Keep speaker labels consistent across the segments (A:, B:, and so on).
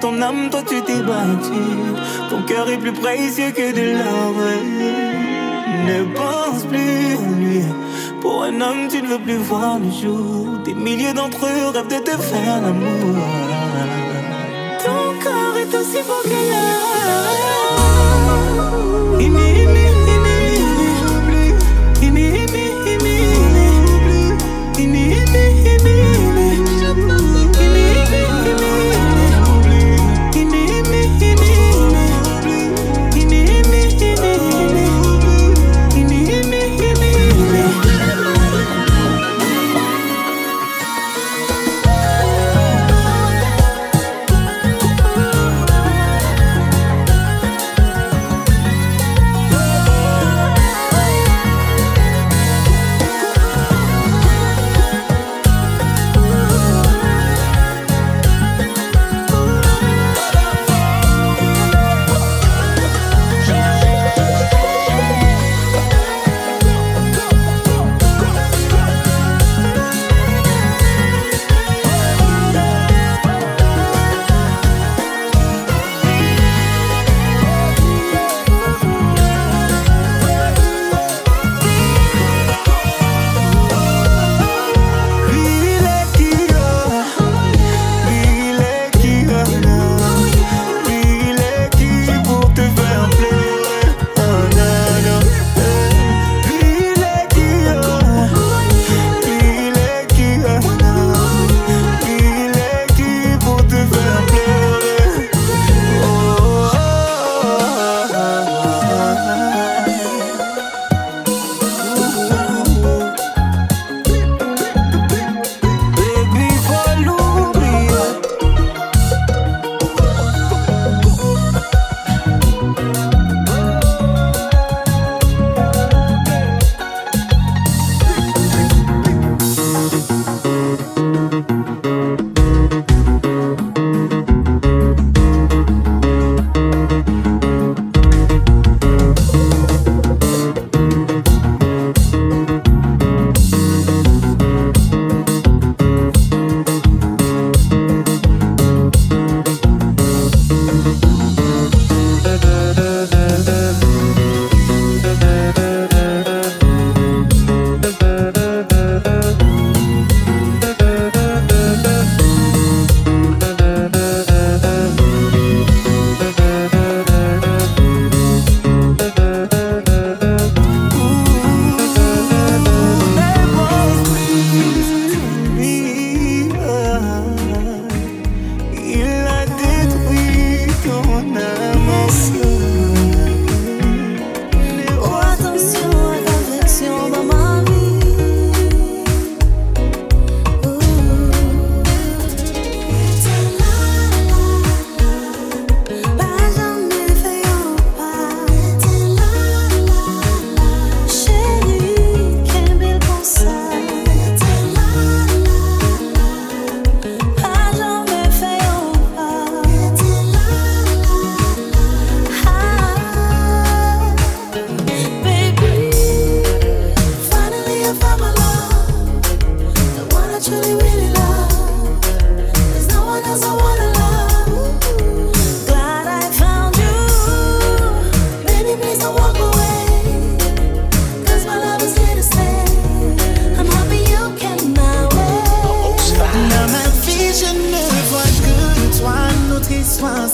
A: ton âme, toi tu t'es battu. Ton cœur est plus précieux que
B: de l'or. Ne pense plus à lui. Pour un homme, tu ne veux plus voir le jour. Des milliers d'entre eux rêvent de te faire l'amour. Ton corps est aussi beau que
C: l'or.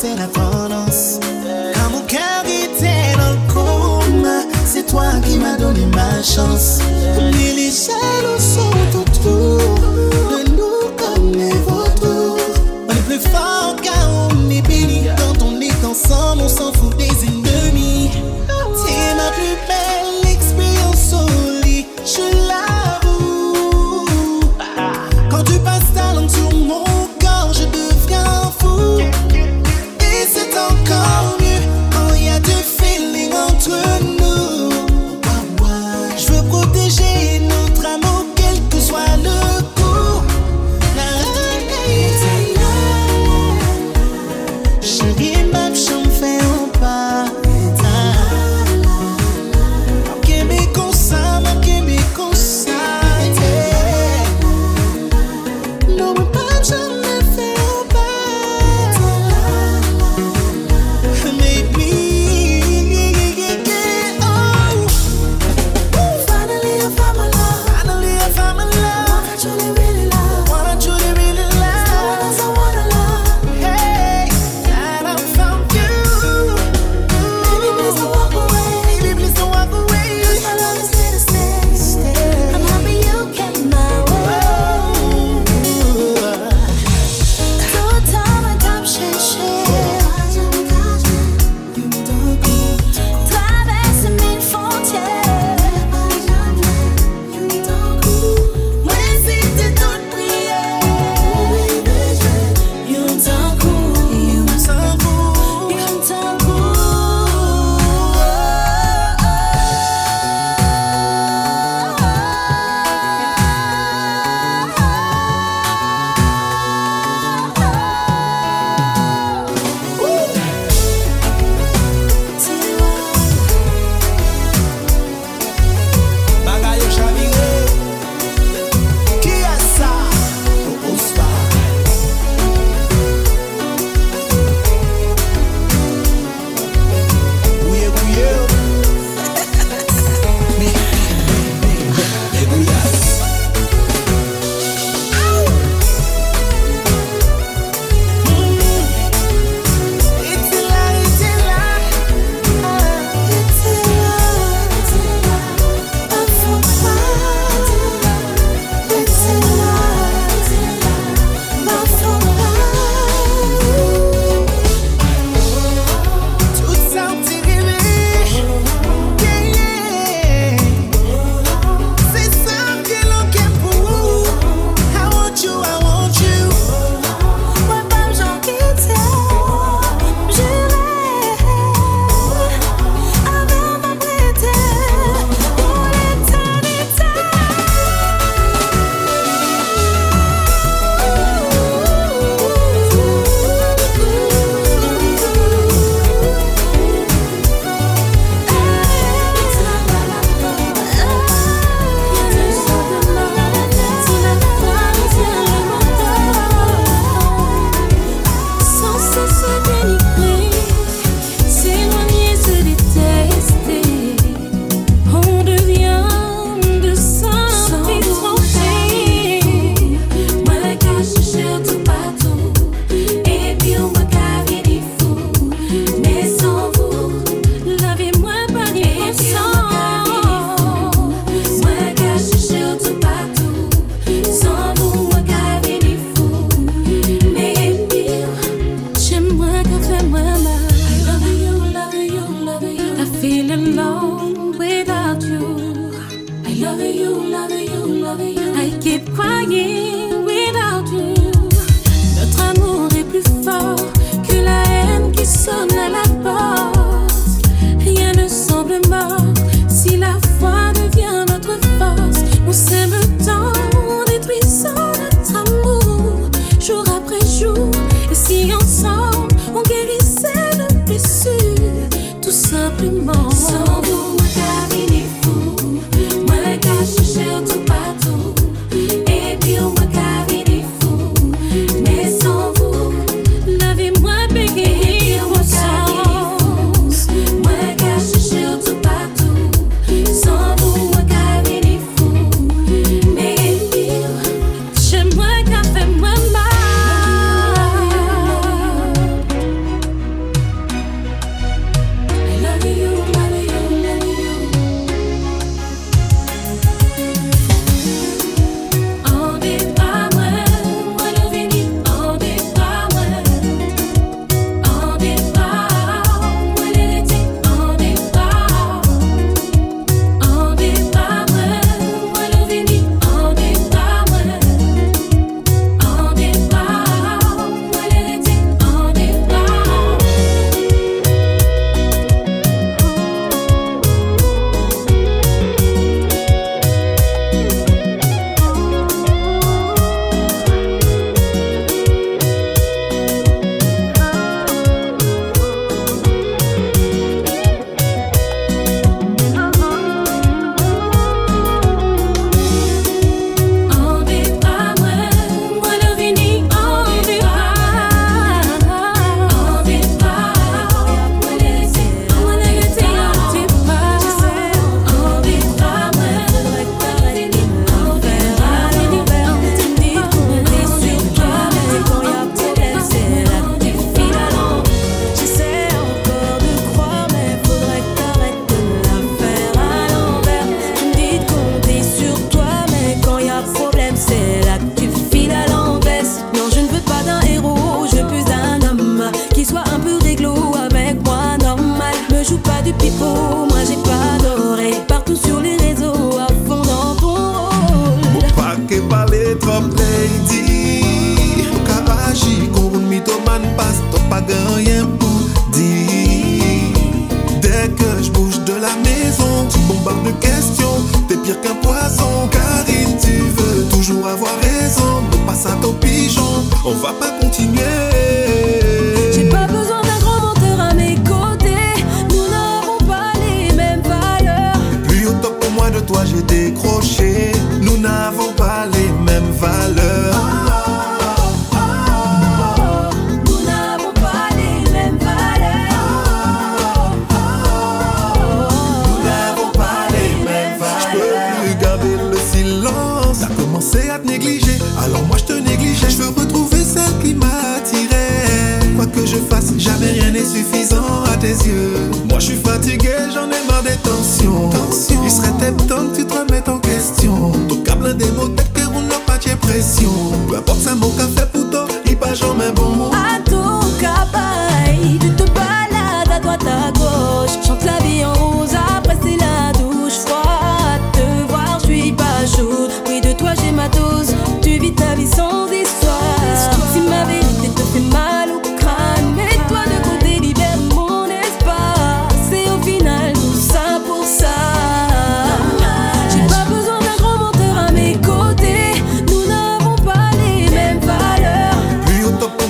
C: c'est la tendance. Quand mon cœur était dans le coma, c'est toi qui m'as donné ma
B: chance.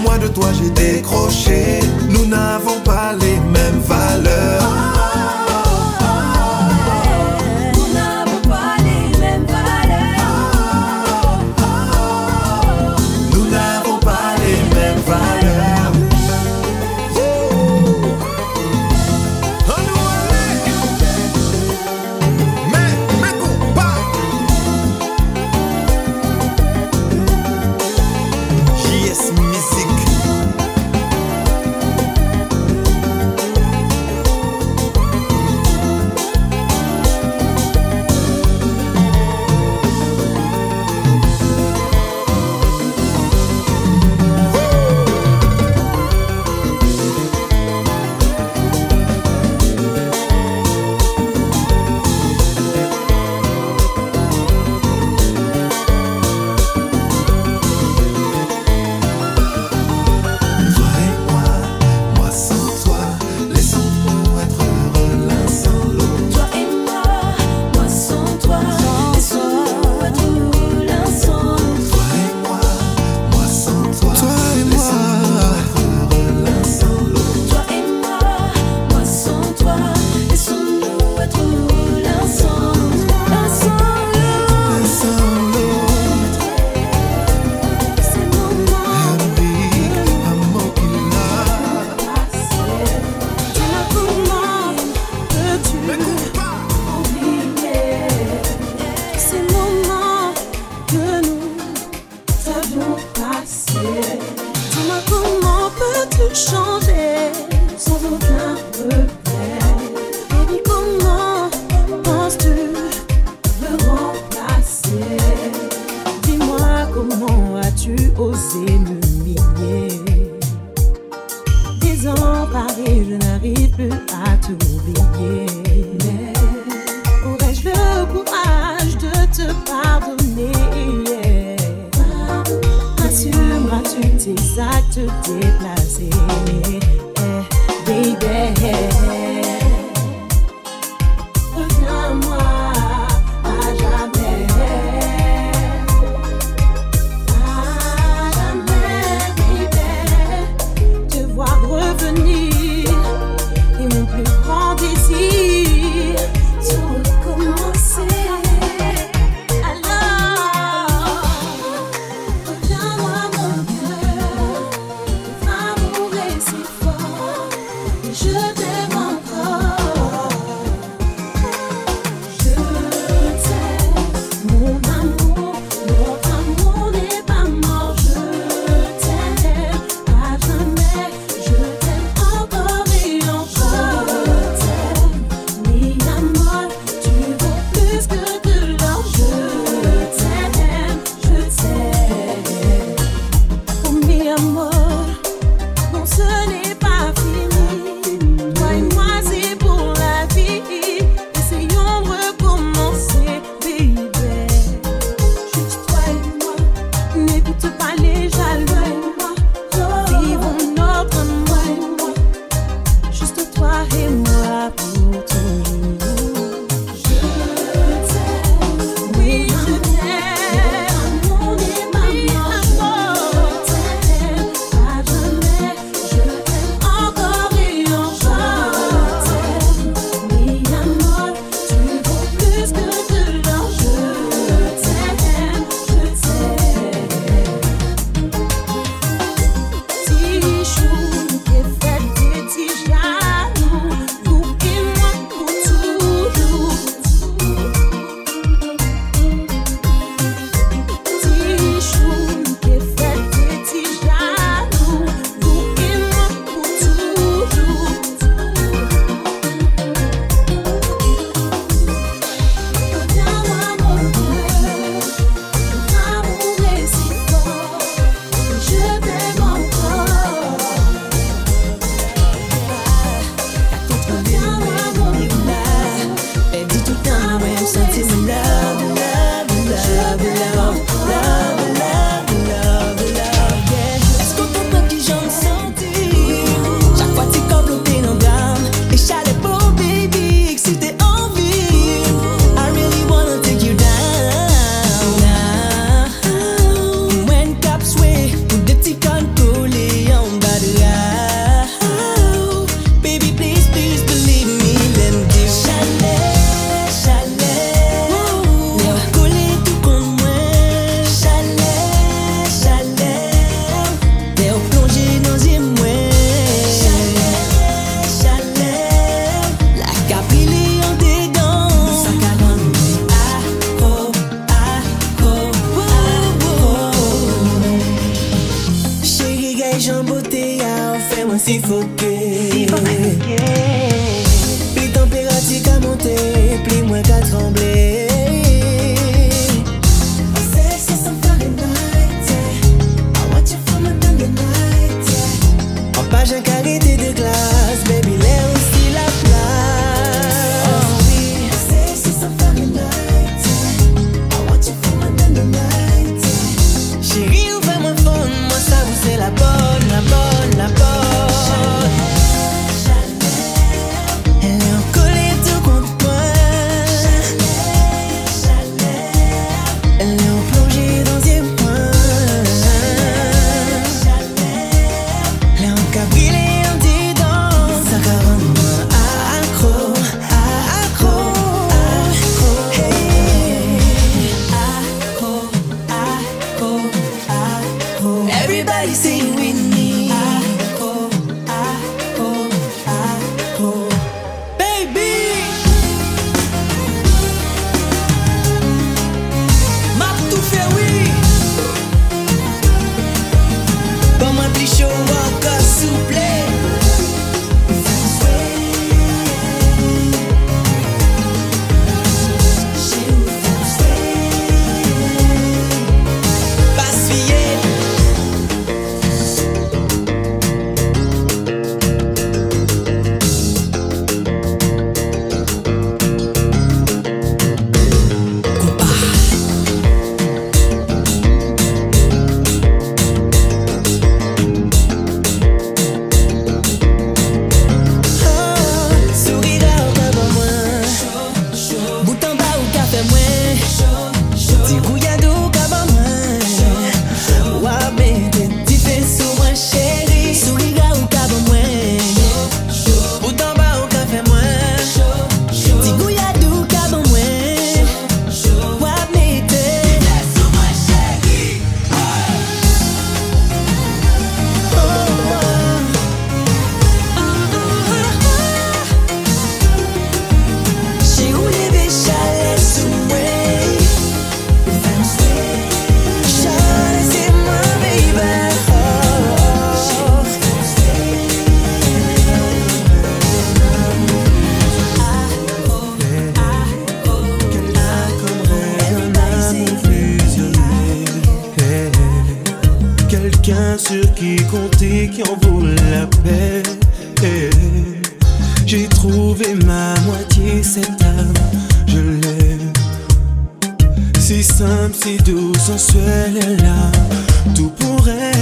B: Moi de toi, j'ai décroché. Nous n'avons pas
C: Je t'aime. Si
B: simple, si douce, sensuelle, elle a tout pour elle.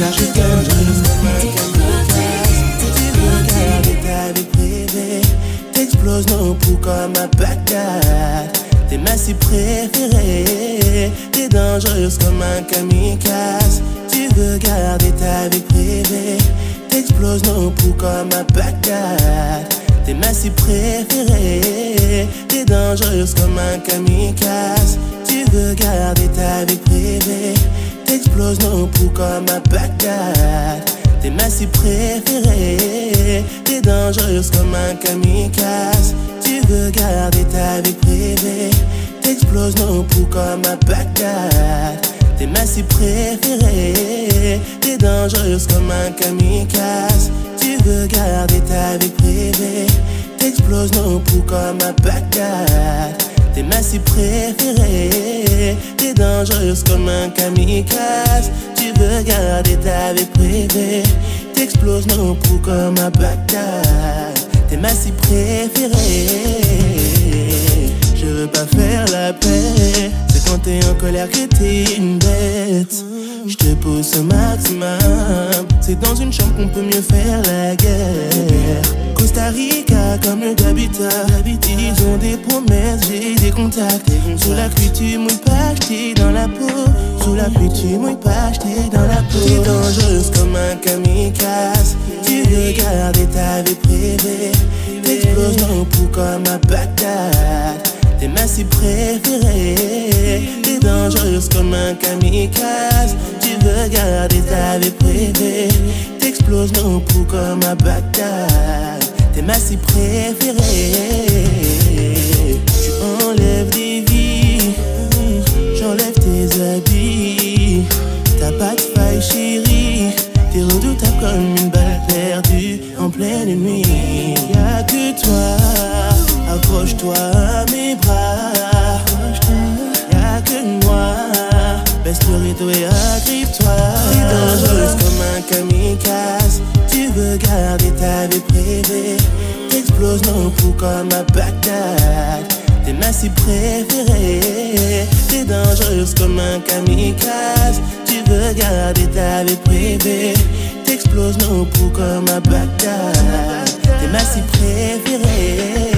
D: car je t'aime,
B: je
D: ne serai pas
B: comme T'es décalé, privé, t'exploses nos poux comme un patate. T'es ma
E: si préférée, t'es dangereuse comme un kamikaze. Tu veux garder ta vie privée, t'exploses nos poux comme un patate. T'es ma si préférée, t'es dangereuse comme un kamikaze. Tu veux garder ta vie privée. T'exploses nos poux comme un Bagdad. T'es ma cible préférée. T'es dangereuse comme un kamikaze. Tu veux garder ta vie privée. T'exploses nos poux comme un Bagdad. T'es ma cible préférée. T'es dangereuse comme un kamikaze. Tu veux garder ta vie privée. T'exploses nos poux comme un Bagdad. T'es ma cible préférée. T'es dangereuse comme un kamikaze. Tu veux garder ta vie privée. T'exploses nos poux comme un Bagdad. T'es ma cible préférée. Je veux pas faire la paix. Quand t'es en colère que t'es une bête. Je te pousse au maximum. C'est dans une chambre qu'on peut mieux faire la guerre. Costa Rica, comme le d'habitat. Ils ont des promesses, j'ai des contacts. Sous la pluie, tu mouilles pas, j't'ai dans la peau. Sous la pluie, tu mouilles pas, j't'ai dans la peau. T'es dangereuse comme un kamikaze. Tu veux garder ta vie privée. T'exploses dans poux comme un Bagdad. T'es ma cible préférée. T'es dangereuse comme un kamikaze. Tu veux garder ta vie privée. T'exploses nos poux comme un Bagdad. T'es ma cible préférée. Tu enlèves des vies. J'enlève tes habits. T'as pas de faille, chérie. T'es redoutable comme une balle perdue en pleine nuit. Y'a que toi, accroche-toi à mes bras. Y'a que moi, baisse le rideau et agrippe-toi. T'es dangereuse comme un kamikaze. Tu veux garder ta vie privée. T'exploses nos poux comme un Bagdad. T'es ma cible préférée. T'es dangereuse comme un kamikaze. Tu veux garder ta vie privée. T'exploses nos poux comme un Bagdad. T'es ma cible préférée.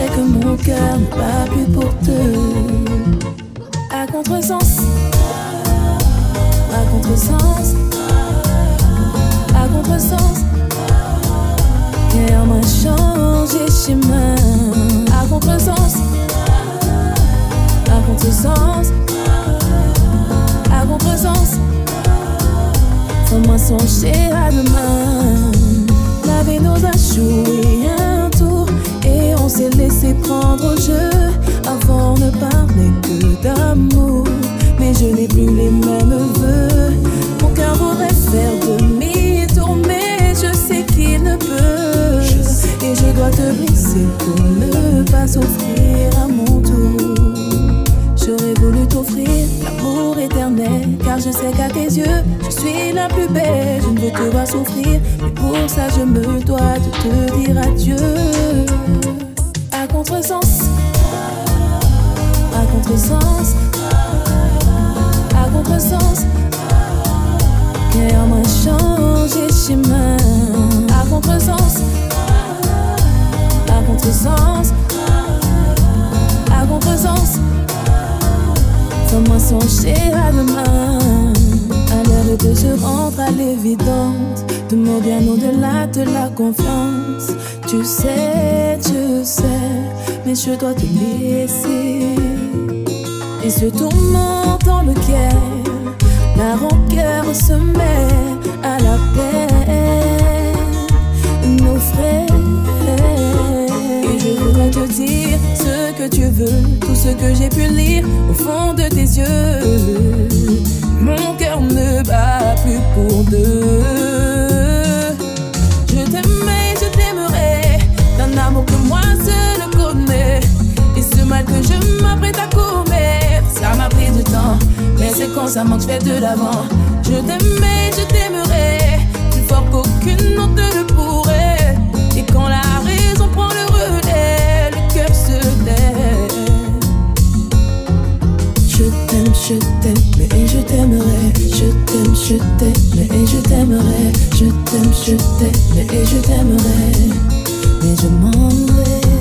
E: sais que mon cœur ne bat plus pour te. À contresens, à contresens, à contresens. Quer uma change chemin. À contresens, à contresens, à contresens. Fais-moi songer à demain. La vie nous a joué prendre au jeu. Avant ne parlait que d'amour, mais je n'ai plus les mêmes vœux. Mon cœur voudrait faire demi-tour, mais je sais
F: qu'il ne peut. Et je dois te laisser pour ne pas souffrir à mon tour. J'aurais voulu t'offrir l'amour éternel, car je sais qu'à tes yeux, je suis la plus belle. Je ne veux te voir souffrir, mais pour ça, je me dois de te dire adieu contresens. À contresens.
G: À contresens. Que
H: a changé chemin? À contresens. À contresens. À contresens. Fais-moi songer à demain. À l'heure de je rentre à l'évidence. Demande bien au-delà de la confiance. Tu sais, je sais, mais je dois te laisser. Et ce tourment dans lequel la rancœur se met à la paix, nos frères. Et je voudrais te
I: dire ce que tu veux, tout ce que j'ai pu
H: lire au fond
I: de tes
H: yeux.
I: Mon
H: cœur
I: ne bat
H: plus
I: pour deux. mal que je
H: m'apprête à
I: courir,
H: mais
I: ça m'a
H: pris
I: du temps. Mais c'est
H: quand
I: ça manque, je fais de l'avant. Je t'aimais, je t'aimerais, plus fort qu'aucune autre ne pourrait. Et quand la raison prend le relais, le cœur se lève. Je t'aime, je t'aime, et je t'aimerai. Je t'aime, je t'aime, et je t'aimerai. Je t'aime, je t'aime, et je t'aimerai. Mais je m'en vais.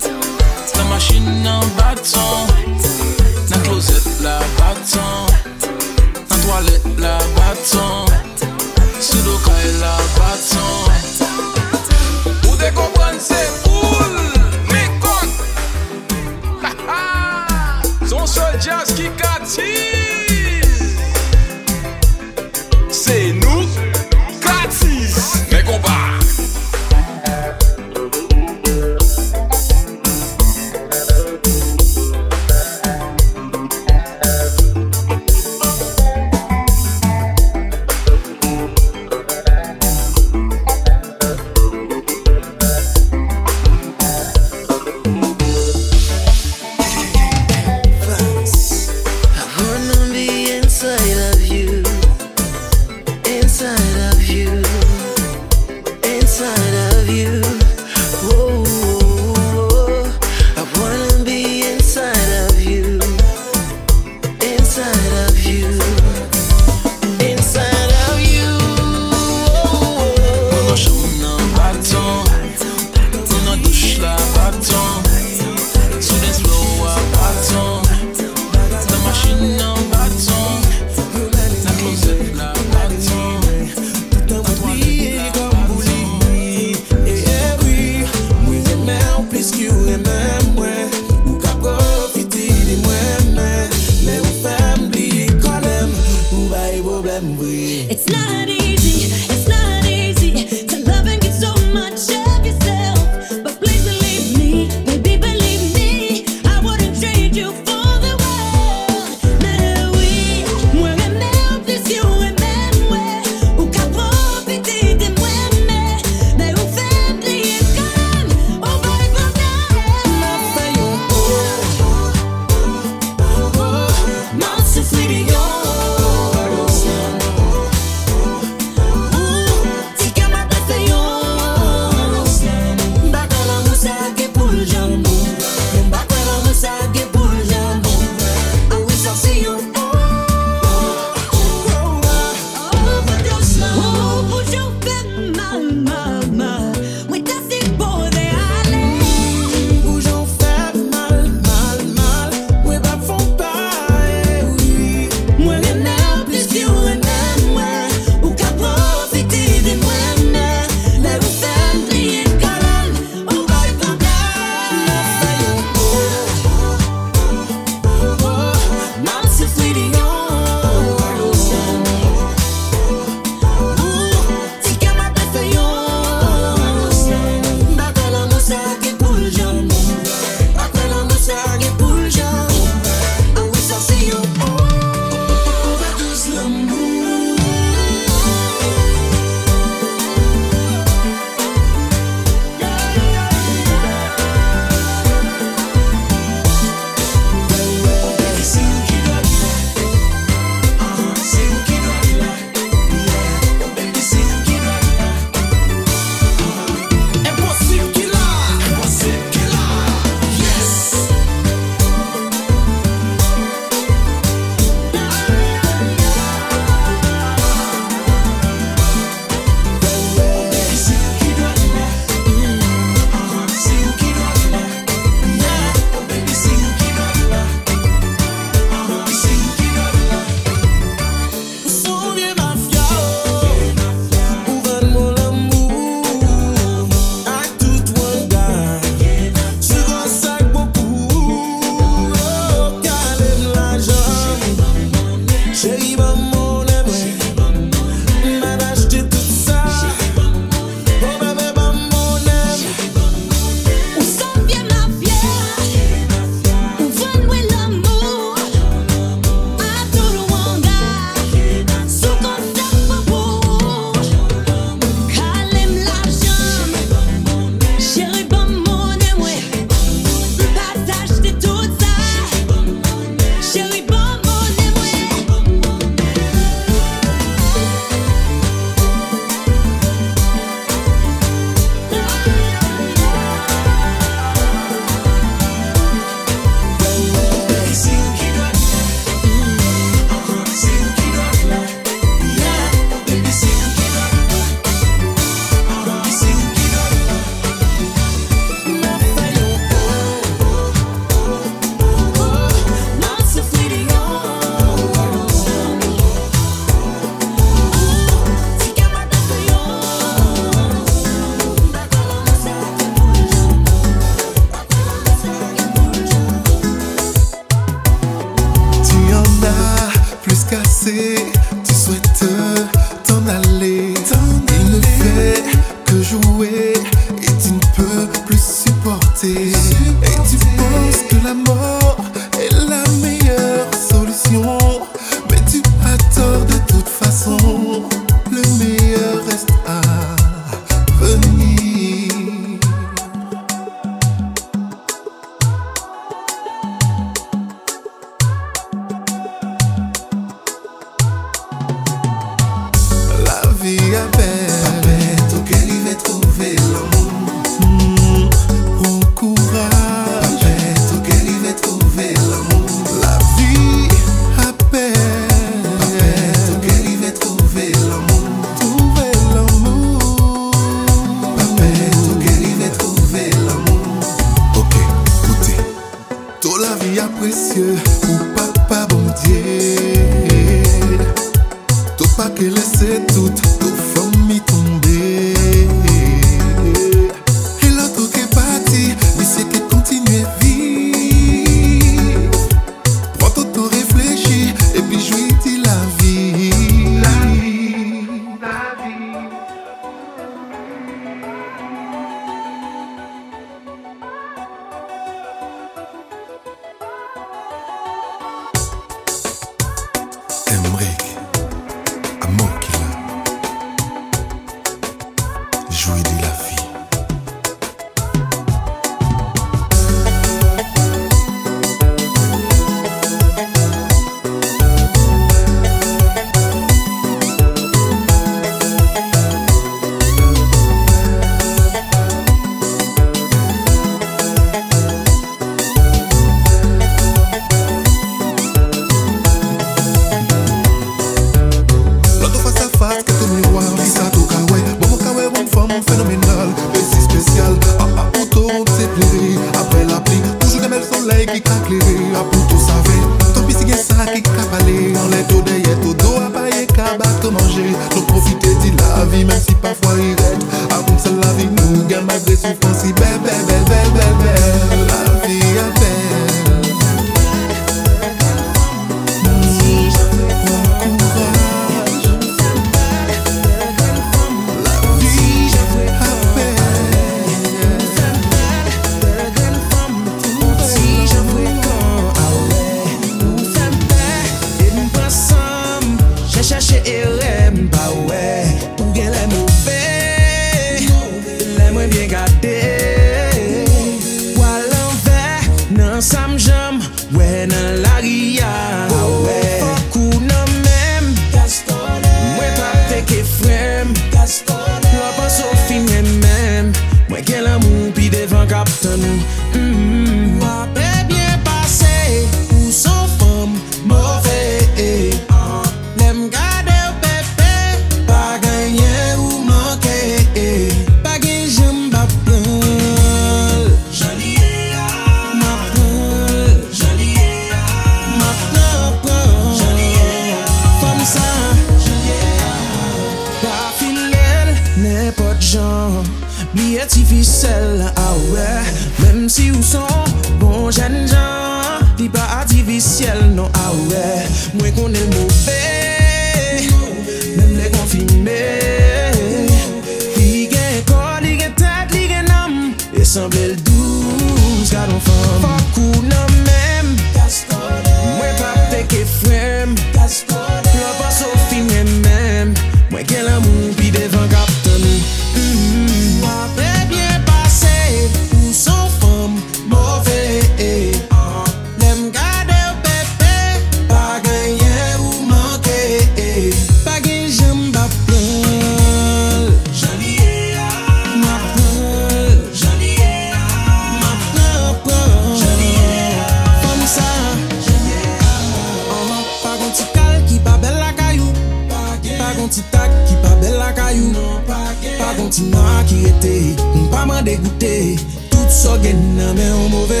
I: goute Tout so gen nan men ou mouve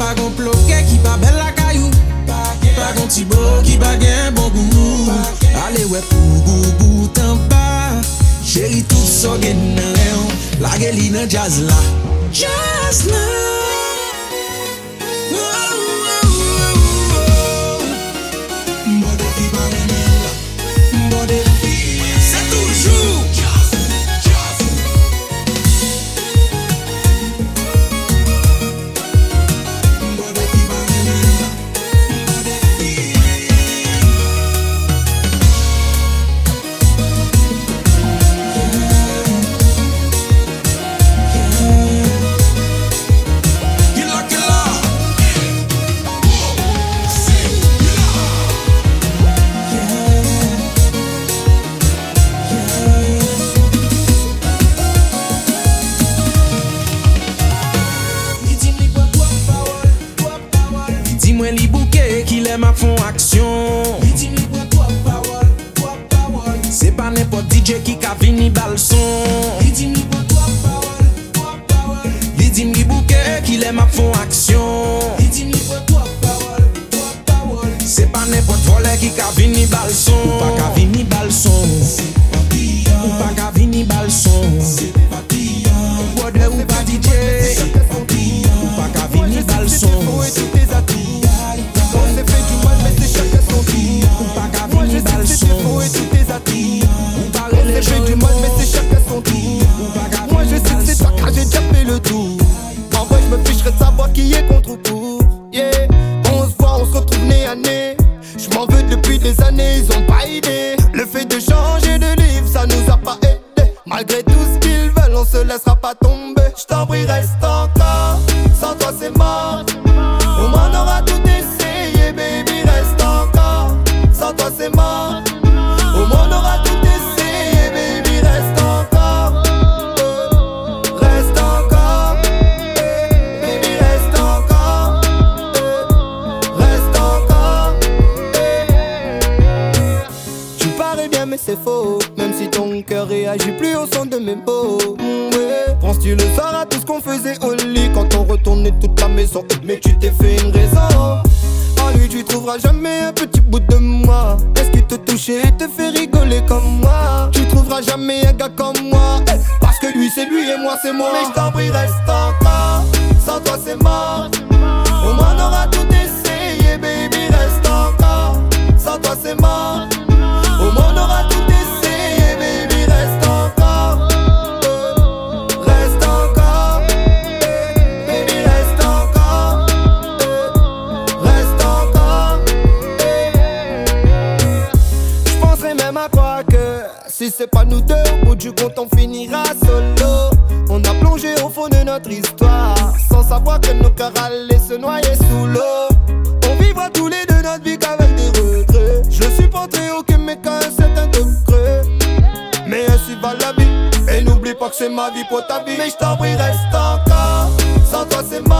I: Pa gon ploke ki pa bel la kayou Pa gon tibo ki pa gen bon gou Ale we pou gou boutan pa Chéri tout so gen nan men ou La geli nan jazz la Jazz la quand on retournait toute la maison. Mais tu t'es fait une raison. À lui, tu trouveras jamais un petit bout de moi. Est-ce qu'il te touchait et te fait rigoler comme moi? Tu trouveras jamais un gars comme moi. Eh, parce que lui, c'est lui et moi, c'est moi. Mais je t'en prie, reste encore. Sans toi, c'est mort. On m'en aura tout essayé, baby, reste encore. Sans toi, c'est mort. du compte, on finira solo. On a plongé au fond de notre histoire, sans savoir que nos cœurs allaient se noyer sous l'eau. On vivra tous les deux notre vie qu'avec des regrets. Je suis pas très haut que mais qu'à un certain degré. Mais ainsi va la vie, et n'oublie pas que c'est ma vie pour ta vie. Mais je t'en prie, reste encore. Sans toi, c'est
J: ma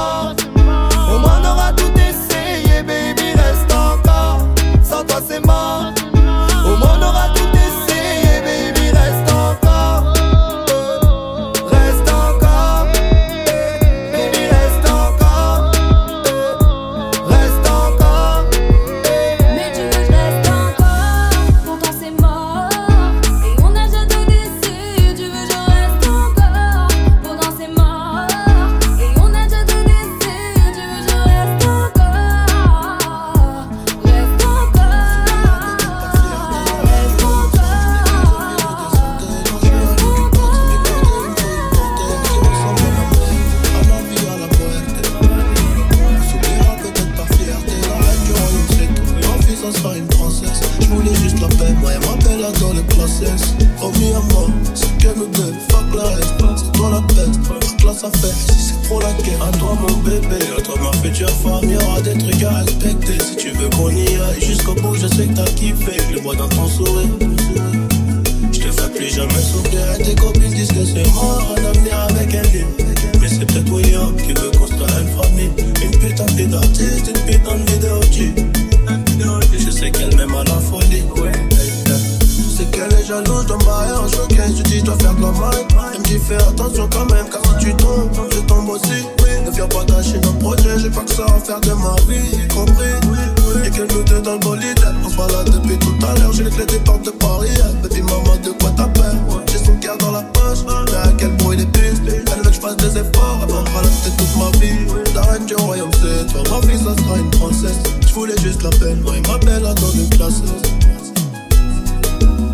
J: une princesse. Je voulais juste la peine, moi il m'appelle à temps de classe.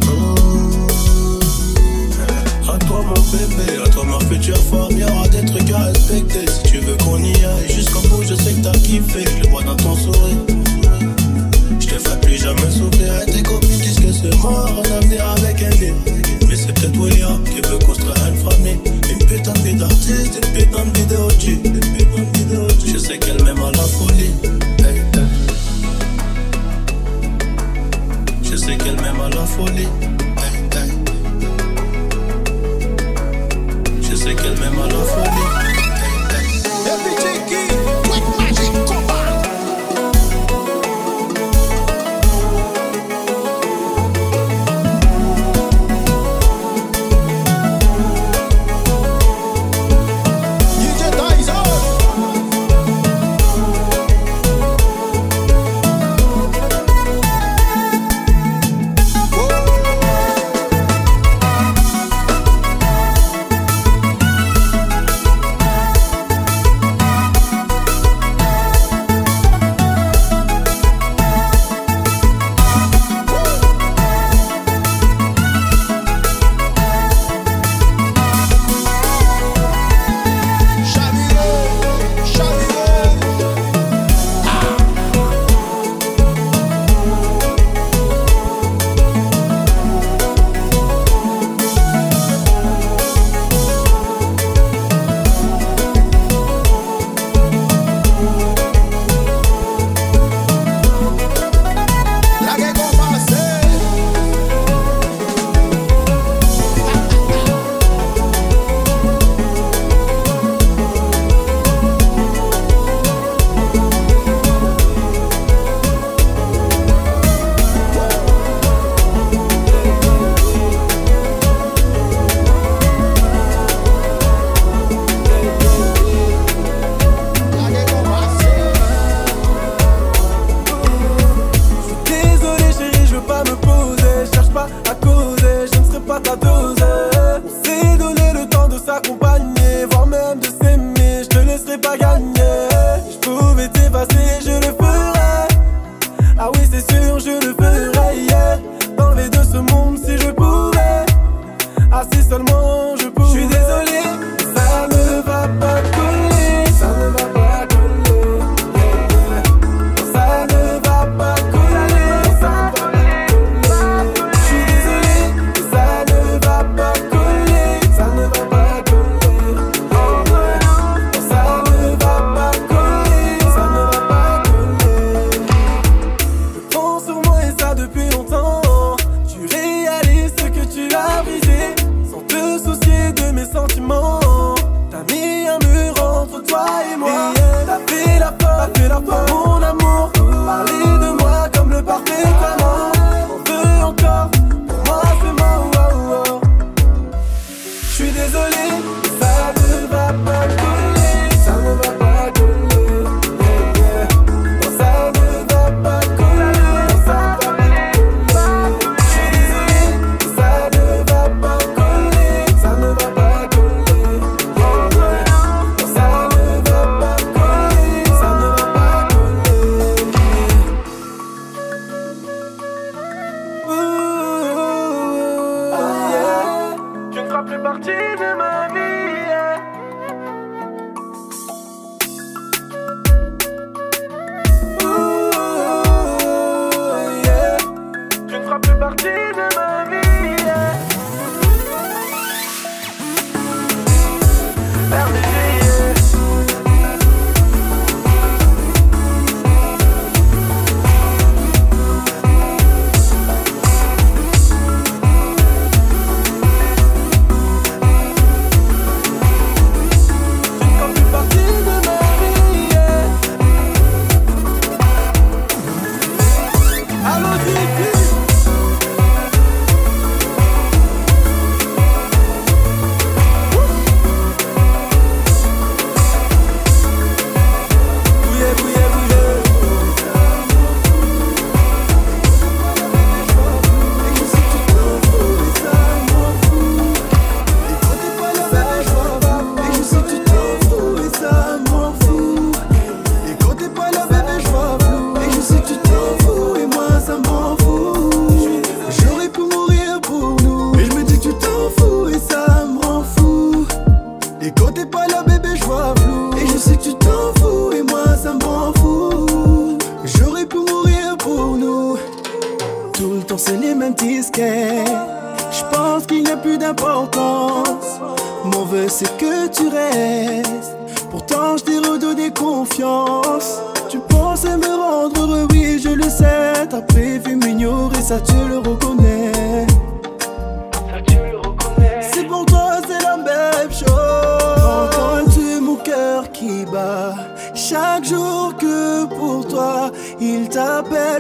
J: Oh. À toi mon bébé, à toi ma future femme, y'aura des trucs à respecter. Si tu veux qu'on y aille jusqu'au bout, je sais que t'as kiffé, je le vois dans ton sourire. Je te fais plus jamais souffrir, et tes copines disent que c'est mort, un avenir avec elle. Mais c'est peut-être William qui veut construire une famille putain de vie d'artiste, une putain de vie de OG, une putain de vie de Je sais qu'elle m'aime à la folie. Hey. Je sais qu'elle m'aime à la folie. Hey, je sais qu'elle m'aime à la folie.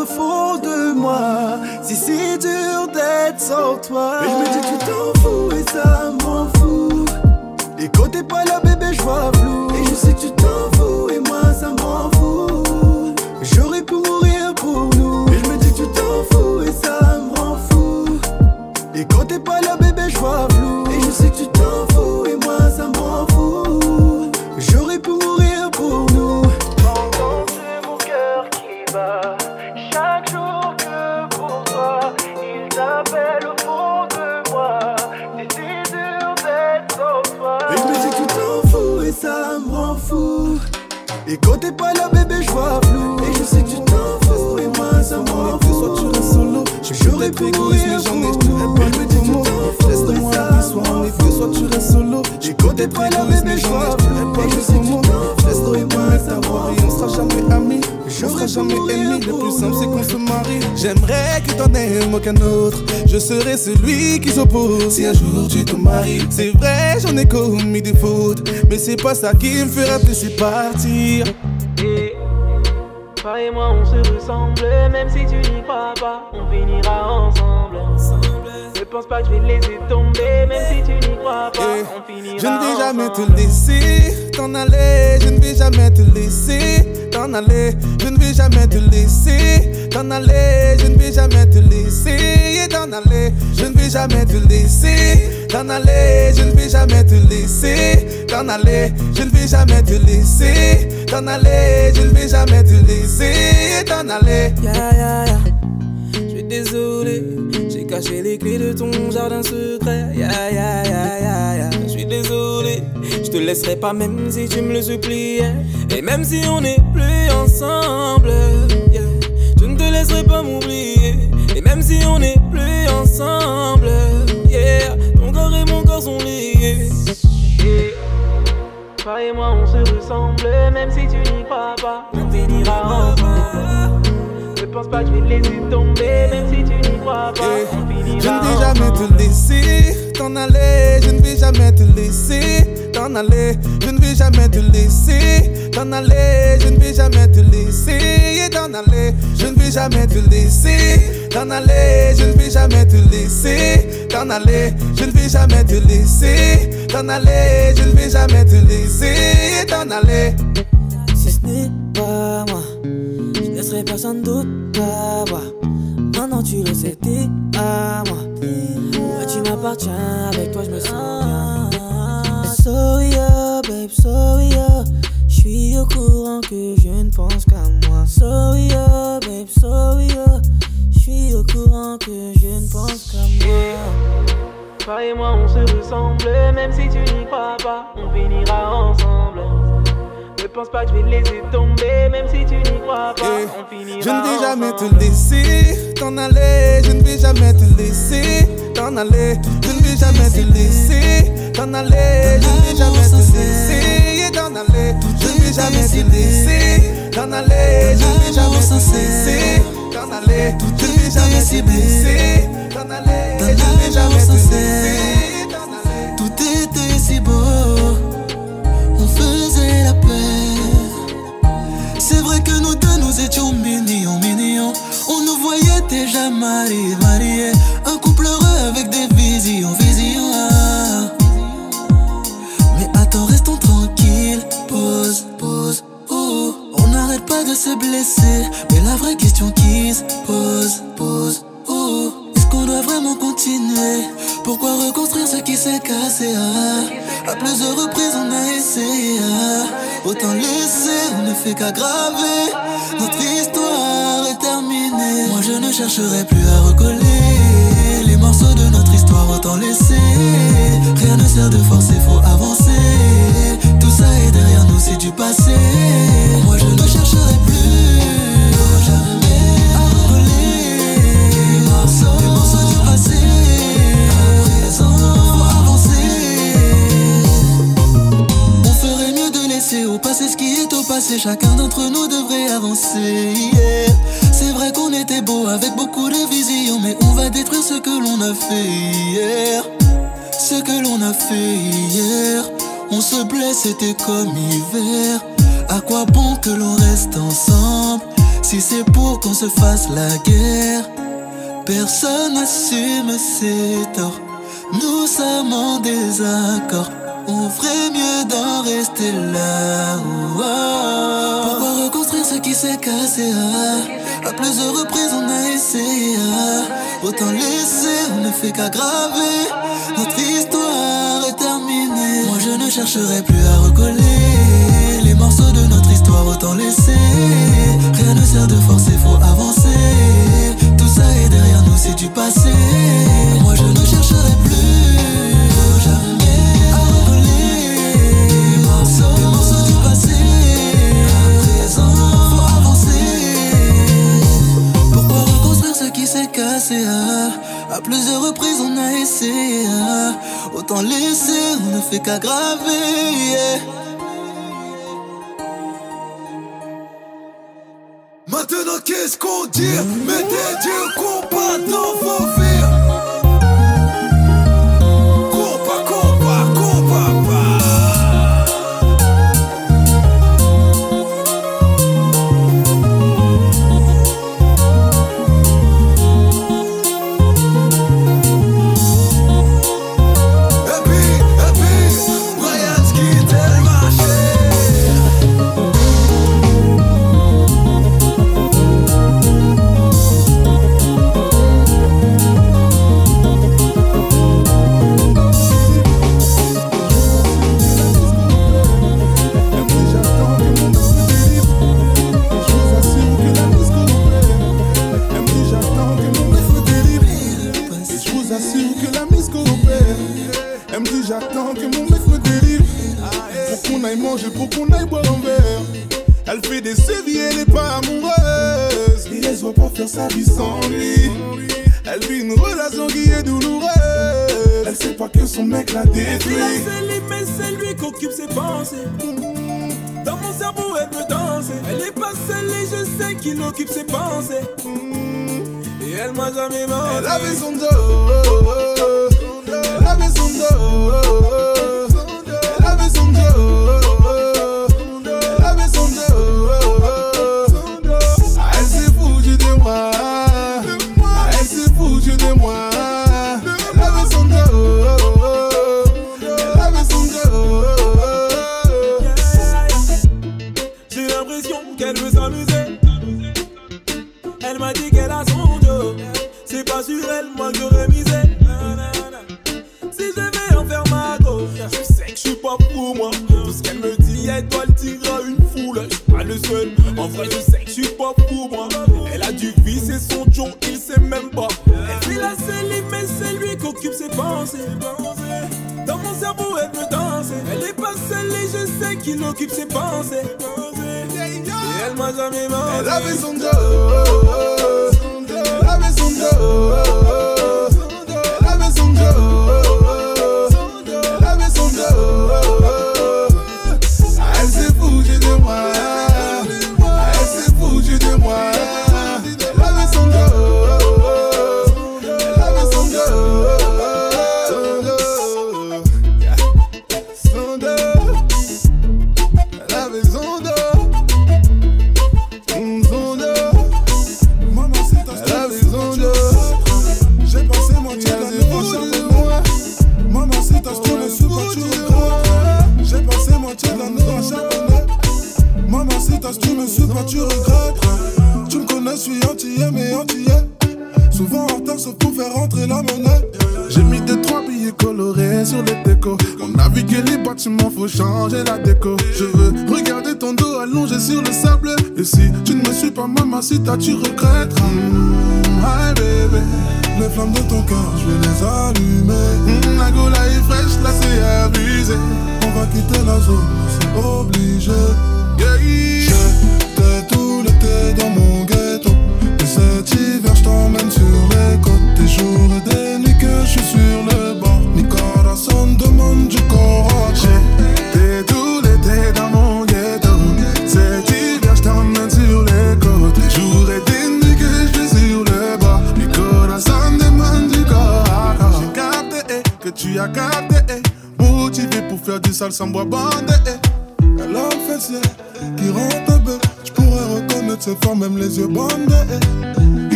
A: Au fond de moi. Si c'est dur d'être sans toi, mais je me dis tu t'en fous et ça me rend fou. Et quand t'es pas là, bébé, je vois flou. Et je sais que tu t'en fous et moi ça me rend fou. J'aurais pu mourir pour nous. Et je me dis tu t'en fous et ça me rend fou. Et quand t'es pas là, bébé, je vois flou. Et je sais que tu t'es pas là, bébé, je vois flou. Et je sais que tu t'en fous et moi ça me rend fou. Soit tu restes solo, j'aurais pu
K: égoïste, mais j'en ai, je
A: je que tu
K: comment. Laisse-moi la
A: ça
K: vie, soit effet, soit tu restes solo. J'ai côté
A: pas là, bébé, je vois
K: je
A: flou. Et je sais que tu t'en
K: et moi savoir,
A: savoir.
K: et on sera jamais amis. On sera
A: J'aurais pu
K: jamais ennemis. Le plus simple, c'est qu'on se marie. J'aimerais que t'en aimes aucun autre. Je serai celui qui s'oppose si un jour tu te maries. C'est vrai, j'en ai commis des fautes. Mais c'est pas ça qui me fera laisser partir.
L: Et toi et moi on se ressemble, même si tu n'y crois pas, on finira ensemble. Ne pense pas que je vais te laisser tomber, même si tu n'y crois pas,
K: Eh,
L: on finira
K: Je ne vais jamais te laisser t'en aller. Je ne vais jamais te laisser t'en aller. Je ne vais jamais te laisser t'en aller. Je ne vais jamais te laisser t'en aller. Je ne vais jamais te laisser t'en aller. Je ne vais jamais te laisser t'en aller. Je ne vais jamais te laisser t'en aller. Je ne vais jamais te laisser t'en aller.
L: Je suis désolé, j'ai cacher les clés de ton jardin secret. Je suis désolé, je te laisserai pas même si tu me le suppliais. Et même si on n'est plus ensemble, je ne te laisserai pas m'oublier. Et même si on n'est plus ensemble, yeah, ton corps et mon corps sont liés. Toi et moi on se ressemble, même si tu n'y crois pas, on finira ensemble. Ne pense pas que je vais laisser tomber, même si tu n'y crois pas, on finira
K: Je ne vais jamais te laisser t'en aller, je ne vais jamais te laisser t'en aller, je ne vais jamais te laisser t'en aller, je ne vais jamais te laisser t'en aller, je ne vais jamais te laisser t'en aller, je ne vais jamais te laisser t'en aller, je ne vais jamais te laisser t'en aller, je ne vais jamais te laisser t'en aller.
M: Si ce n'est pas moi, je laisserai personne d'autre t'avoir. Maintenant tu le sais, t'es à moi. Moi tu m'appartiens, avec toi je me sens bien. Sorry, oh, babe, sorry, oh. Je suis au courant que je ne pense qu'à moi. Sorry, oh, babe, sorry, oh. Je suis au courant que je ne pense qu'à moi. Toi et moi on se ressemble, même si tu n'y crois pas, on finira ensemble. Ne pense pas que je vais laisser tomber, même si tu n'y crois pas, on finira
K: Je ne vais jamais te laisser t'en aller, je ne vais jamais te laisser t'en aller, je ne vais jamais te laisser t'en aller, je ne vais jamais te laisser t'en aller, je ne vais jamais te laisser t'en aller, je ne vais jamais te laisser t'en aller, je ne vais jamais te laisser t'en aller,
N: Tout était si beau, on faisait la paix. C'est vrai que nous deux nous étions mignons, mignons. On nous voyait déjà mariés, mariés. Un couple heureux avec des visions, visions. ah. Mais attends, restons tranquilles. Pause, pause. Oh, on n'arrête pas de se blesser. Mais la vraie question qui se pose, pose. Oh, qu'on doit vraiment continuer. Pourquoi reconstruire ce qui s'est cassé ah À plusieurs reprises on a essayé ah. Autant laisser, on ne fait qu'aggraver. Notre histoire est terminée. Moi je ne chercherai plus à recoller Les morceaux de notre histoire autant laisser. Rien ne sert de forcer, faut avancer. Tout ça est derrière nous, c'est du passé. Moi je ne chercherai plus Chacun d'entre nous devrait avancer. yeah. C'est vrai qu'on était beau avec beaucoup de vision, mais on va détruire ce que l'on a fait hier? Ce que l'on a fait hier. On se blesse, c'était comme hiver. À quoi bon que l'on reste ensemble? Si c'est pour qu'on se fasse la guerre? Personne n'assume ses torts. Nous sommes en désaccord. On ferait mieux d'en rester là. oh, oh. Pourquoi reconstruire ce qui s'est cassé? Ah À plusieurs reprises on a essayé ah. Autant laisser, on ne fait qu'aggraver Notre histoire est terminée Moi je ne chercherai plus à recoller ne fait qu'aggraver yeah.
O: Maintenant qu'est-ce qu'on dit? Mettez Dieu combat
P: m'occupe ses pensées. Hmm. Et elle m'a jamais menti.
K: Elle avait son dos.
P: Ela fez um doce, ela fez um.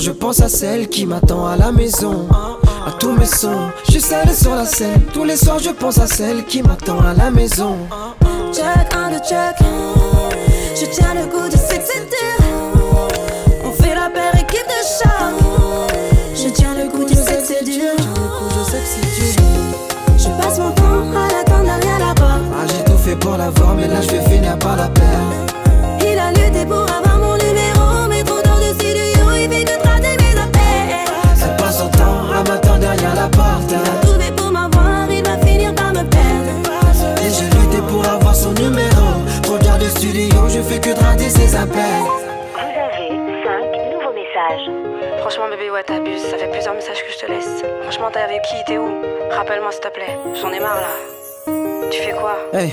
P: Je
Q: pense à celle qui m'attend à la maison, à tous mes sons, je serai sur la scène. Tous les soirs, je pense à celle qui m'attend à la maison.
B: Jack, un de Jack, je tiens le goût du sexe dur. On fait la paire équipe de choc. Je tiens le goût du sexe dur.
Q: Je
B: passe mon temps à l'attendre derrière la barre.
Q: Ah, j'ai tout fait pour l'avoir, mais là je vais finir par la perdre.
B: fait que de rater
Q: ses appels.
R: Vous avez 5 nouveaux messages.
S: Franchement, bébé, ouais, t'abuses. Ça fait plusieurs messages que je te laisse. Franchement, t'es avec qui T'es où? Rappelle-moi, s'il te plaît. J'en ai marre, là. Tu fais quoi?
Q: Hey.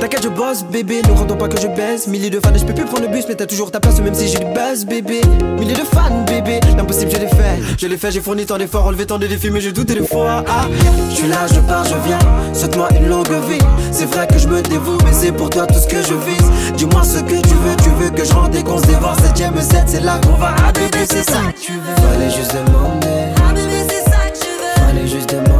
Q: T'inquiète, je bosse, bébé. Ne rendons pas que je baisse. Milliers de fans, je peux plus prendre le bus, mais t'as toujours ta place, même si j'ai du buzz, bébé. Milliers de fans, bébé. L'impossible, je l'ai fait. Je l'ai fait, j'ai fourni tant d'efforts, relevé tant de défis, mais je doutais des fois. Ah, je suis là, je pars, je viens. Souhaite-moi une longue vie. C'est vrai que je me dévoue, mais c'est pour toi tout ce que je vise. Dis-moi ce que tu veux, tu veux que je rende et qu'on se dévore. 7ème c'est là qu'on va. Ah, bébé, c'est ça que tu veux. Fallait juste demander.
B: Ah, bébé, c'est ça que tu veux.
Q: Fallait juste demander.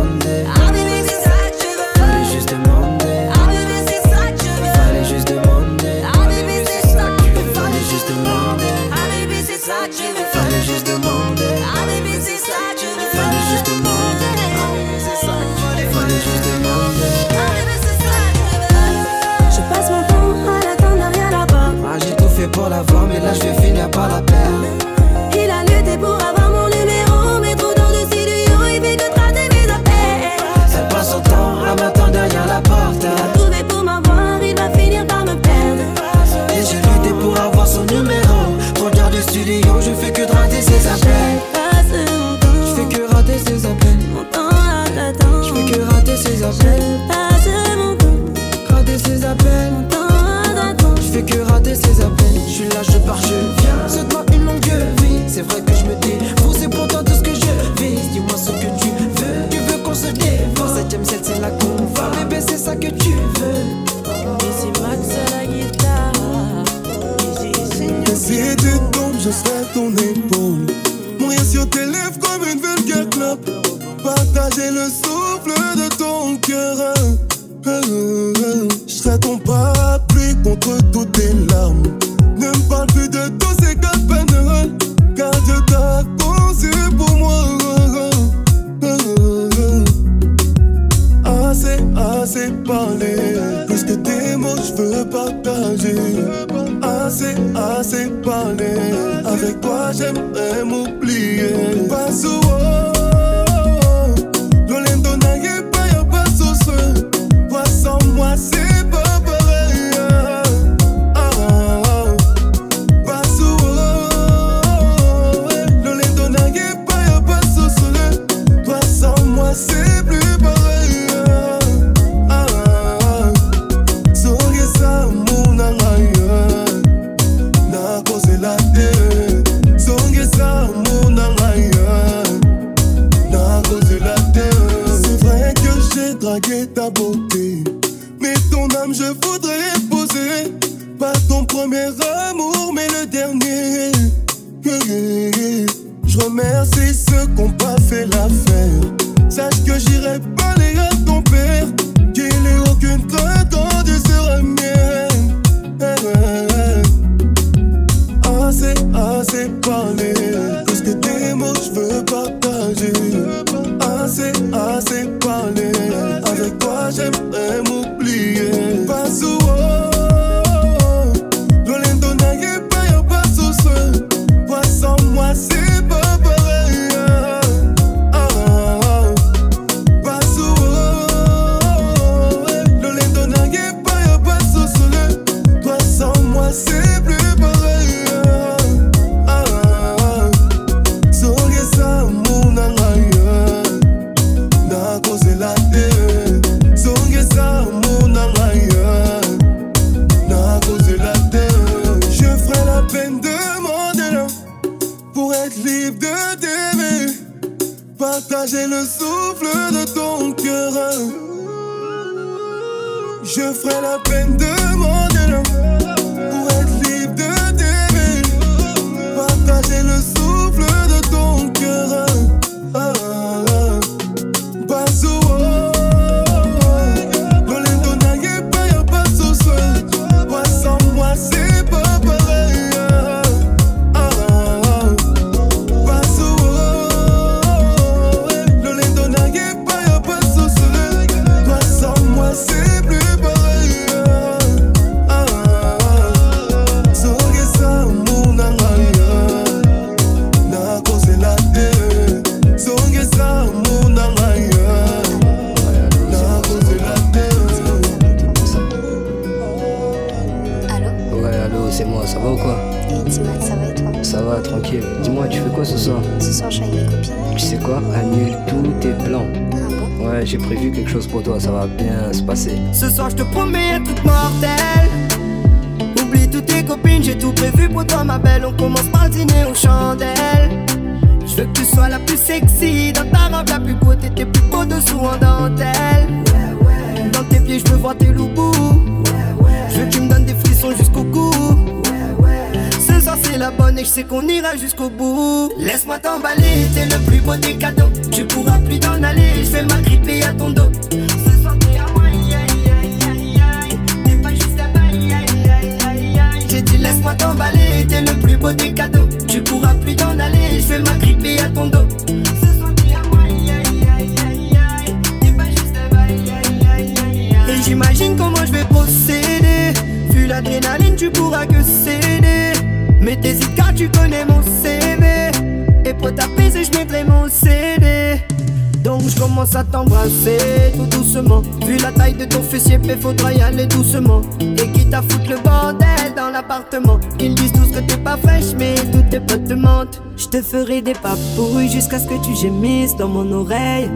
Q: là je vais finir par la
I: Donc je commence à t'embrasser tout doucement. Vu la taille de ton fessier, mais faudra y aller doucement. Et quitte à foutre le bordel dans l'appartement. Ils disent tous que t'es pas fraîche, mais tous tes potes te mentent. Je te ferai des papouilles jusqu'à ce que tu gémisses dans mon oreille.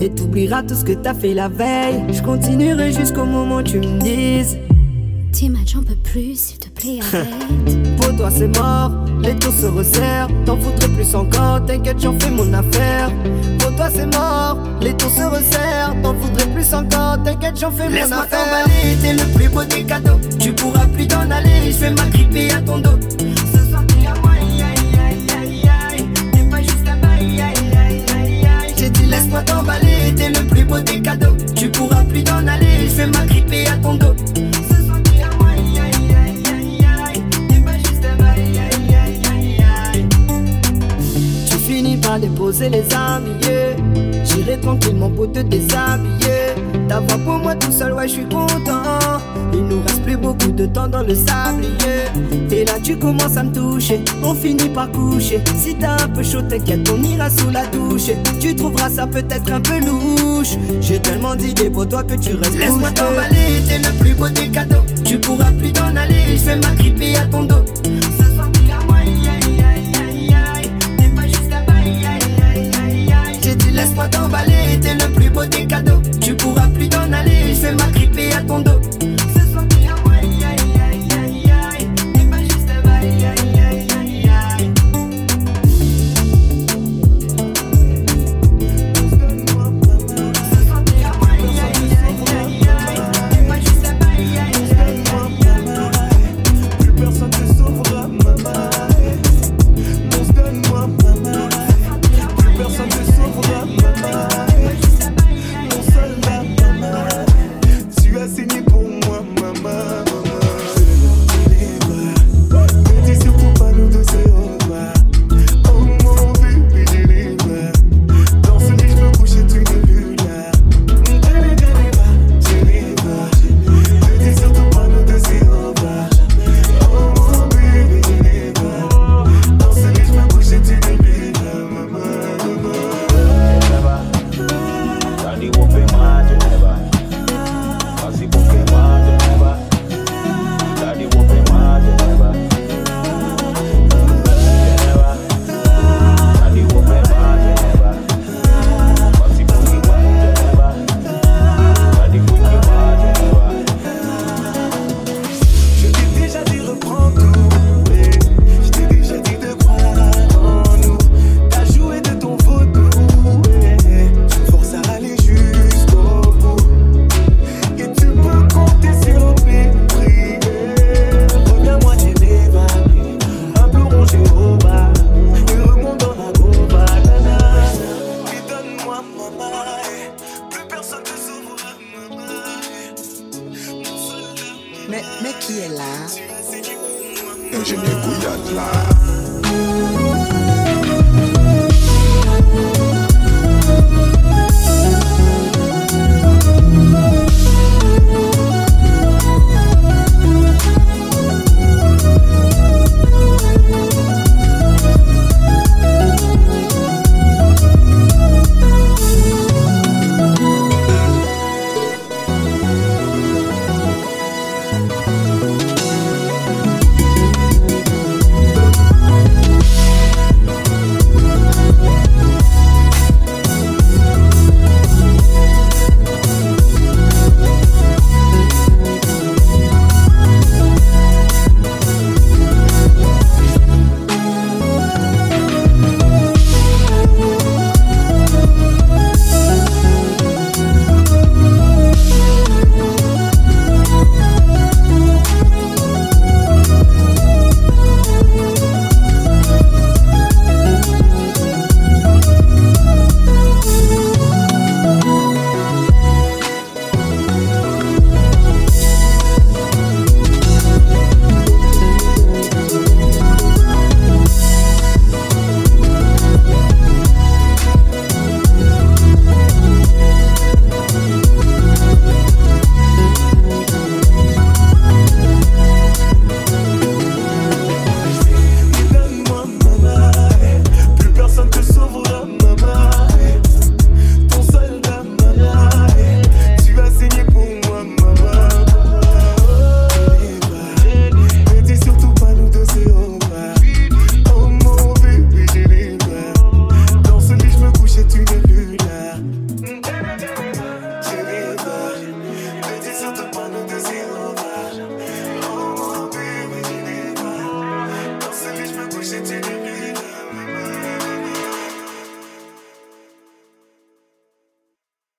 I: Et t'oublieras tout ce que t'as fait la veille. Je continuerai jusqu'au moment où tu me dises.
T: Tim, j'en peux plus,
I: Pour toi c'est mort, les taux se resserrent. T'en voudrais plus encore, t'inquiète, j'en fais mon affaire. Pour toi c'est mort, les taux se resserrent. T'en voudrais plus encore, t'inquiète, j'en fais mon affaire. Laisse-moi t'emballer, t'es le plus beau des cadeaux. Tu pourras plus t'en aller, je vais m'agripper à ton dos. Ce soir t'es à moi, aïe, aïe, aïe, aïe, aïe. T'es pas juste aïe, aïe, aïe, aïe, aïe. J'ai dit laisse-moi t'emballer, t'es le plus beau des cadeaux. Tu pourras plus t'en aller, je vais m'agripper à ton dos. Ce soir déposer les yeah. J'irai tranquillement pour te déshabiller. T'avoir pour moi tout seul, ouais, je suis content. Il nous reste plus beaucoup de temps dans le sablier. Et là, tu commences à me toucher. On finit par coucher. Si t'as un peu chaud, t'inquiète, on ira sous la douche. Tu trouveras ça peut-être un peu louche. J'ai tellement d'idées pour toi que tu restes Laisse-moi t'emballer, t'es le plus beau des cadeaux. Tu pourras plus t'en aller, je vais m'agripper à ton dos.